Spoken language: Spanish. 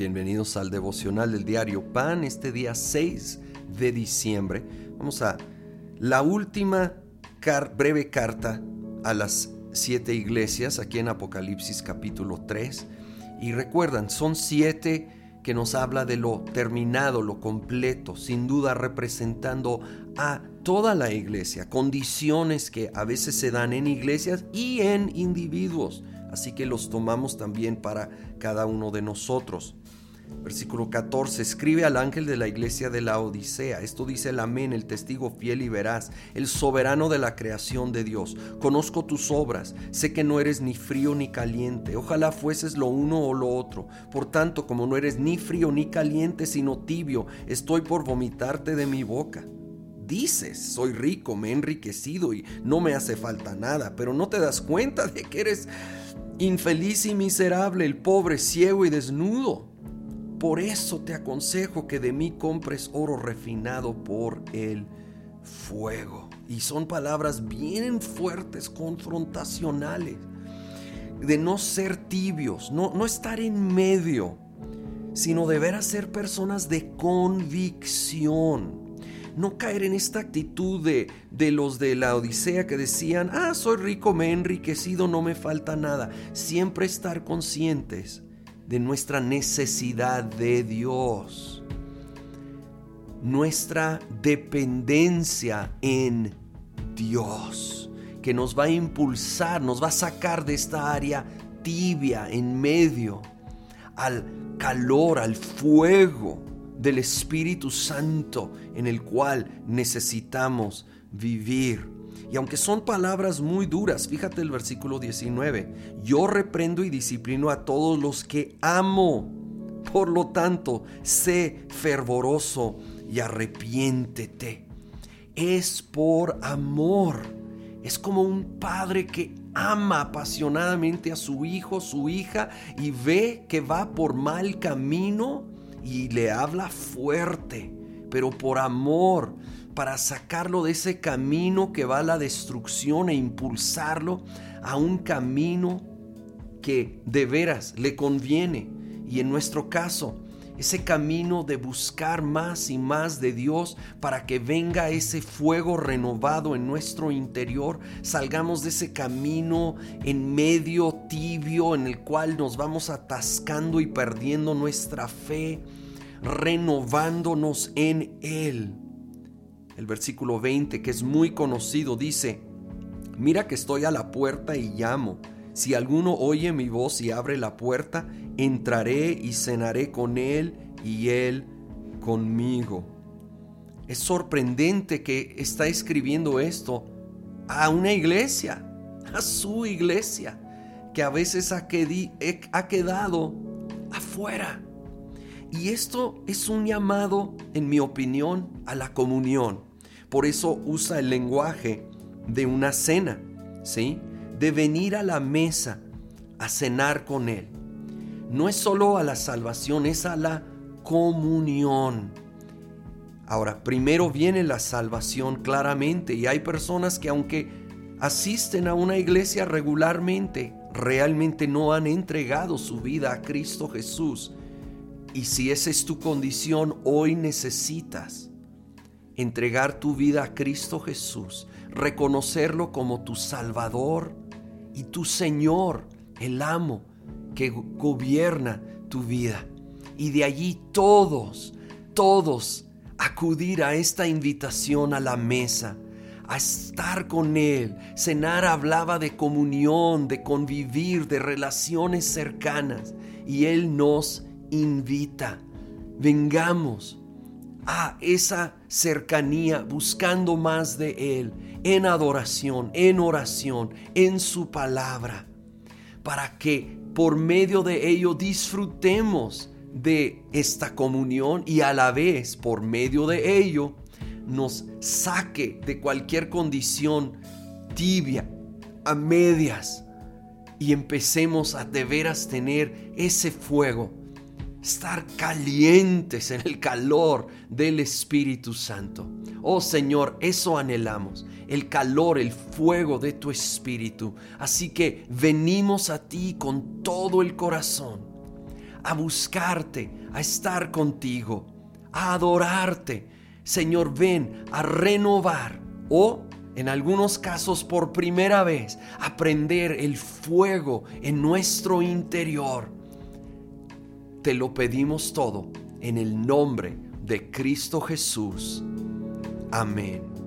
Bienvenidos al devocional del diario Pan, este día 6 de diciembre. Vamos a la última breve carta a las siete iglesias aquí en Apocalipsis capítulo 3. Y recuerdan, son siete que nos habla de lo terminado, lo completo, sin duda representando a toda la iglesia, condiciones que a veces se dan en iglesias y en individuos. Así que los tomamos también para cada uno de nosotros. Versículo 14, escribe al ángel de la iglesia de la Odisea. Esto dice el amén, el testigo fiel y veraz, el soberano de la creación de Dios. Conozco tus obras, sé que no eres ni frío ni caliente. Ojalá fueses lo uno o lo otro. Por tanto, como no eres ni frío ni caliente, sino tibio, estoy por vomitarte de mi boca. Dices, soy rico, me he enriquecido y no me hace falta nada, pero no te das cuenta de que eres infeliz y miserable, el pobre, ciego y desnudo. Por eso te aconsejo que de mí compres oro refinado por el fuego. Y son palabras bien fuertes, confrontacionales. De no ser tibios, no, no estar en medio, sino de ver a ser personas de convicción no caer en esta actitud de, de, los de la Odisea que decían, ah, soy rico, me he enriquecido, no me falta nada. Siempre estar conscientes de nuestra necesidad de Dios, nuestra dependencia en Dios, que nos va a impulsar, nos va a sacar de esta área tibia en medio al calor, al fuego del Espíritu Santo en el cual necesitamos vivir. Y aunque son palabras muy duras, fíjate el versículo 19, yo reprendo y disciplino a todos los que amo. Por lo tanto, sé fervoroso y arrepiéntete. Es por amor. Es como un padre que ama apasionadamente a su hijo, su hija, y ve que va por mal camino y le habla fuerte, pero por amor para sacarlo de ese camino que va a la destrucción e impulsarlo a un camino que de veras le conviene. Y en nuestro caso, ese camino de buscar más y más de Dios para que venga ese fuego renovado en nuestro interior, salgamos de ese camino en medio tibio en el cual nos vamos atascando y perdiendo nuestra fe, renovándonos en Él el versículo 20, que es muy conocido, dice, mira que estoy a la puerta y llamo. Si alguno oye mi voz y abre la puerta, entraré y cenaré con él y él conmigo. Es sorprendente que está escribiendo esto a una iglesia, a su iglesia, que a veces ha, quedado afuera. Y esto es un llamado, en mi opinión, a la comunión. Por eso usa el lenguaje de una cena, ¿sí? De venir a la mesa a cenar con Él. No es solo a la salvación, es a la comunión. Ahora, primero viene la salvación claramente y hay personas que aunque asisten a una iglesia regularmente, realmente no han entregado su vida a Cristo Jesús. Y si esa es tu condición, hoy necesitas entregar tu vida a Cristo Jesús, reconocerlo como tu Salvador y tu Señor, el amo que gobierna tu vida. Y de allí todos, todos acudir a esta invitación a la mesa, a estar con Él. Cenar hablaba de comunión, de convivir, de relaciones cercanas. Y Él nos invita. Vengamos a esa cercanía, buscando más de Él, en adoración, en oración, en su palabra, para que por medio de ello disfrutemos de esta comunión y a la vez por medio de ello nos saque de cualquier condición tibia, a medias, y empecemos a de veras tener ese fuego estar calientes en el calor del Espíritu Santo. Oh Señor, eso anhelamos, el calor, el fuego de tu Espíritu. Así que venimos a ti con todo el corazón, a buscarte, a estar contigo, a adorarte. Señor, ven a renovar o, en algunos casos por primera vez, aprender el fuego en nuestro interior te lo pedimos todo en el nombre de Cristo Jesús. Amén.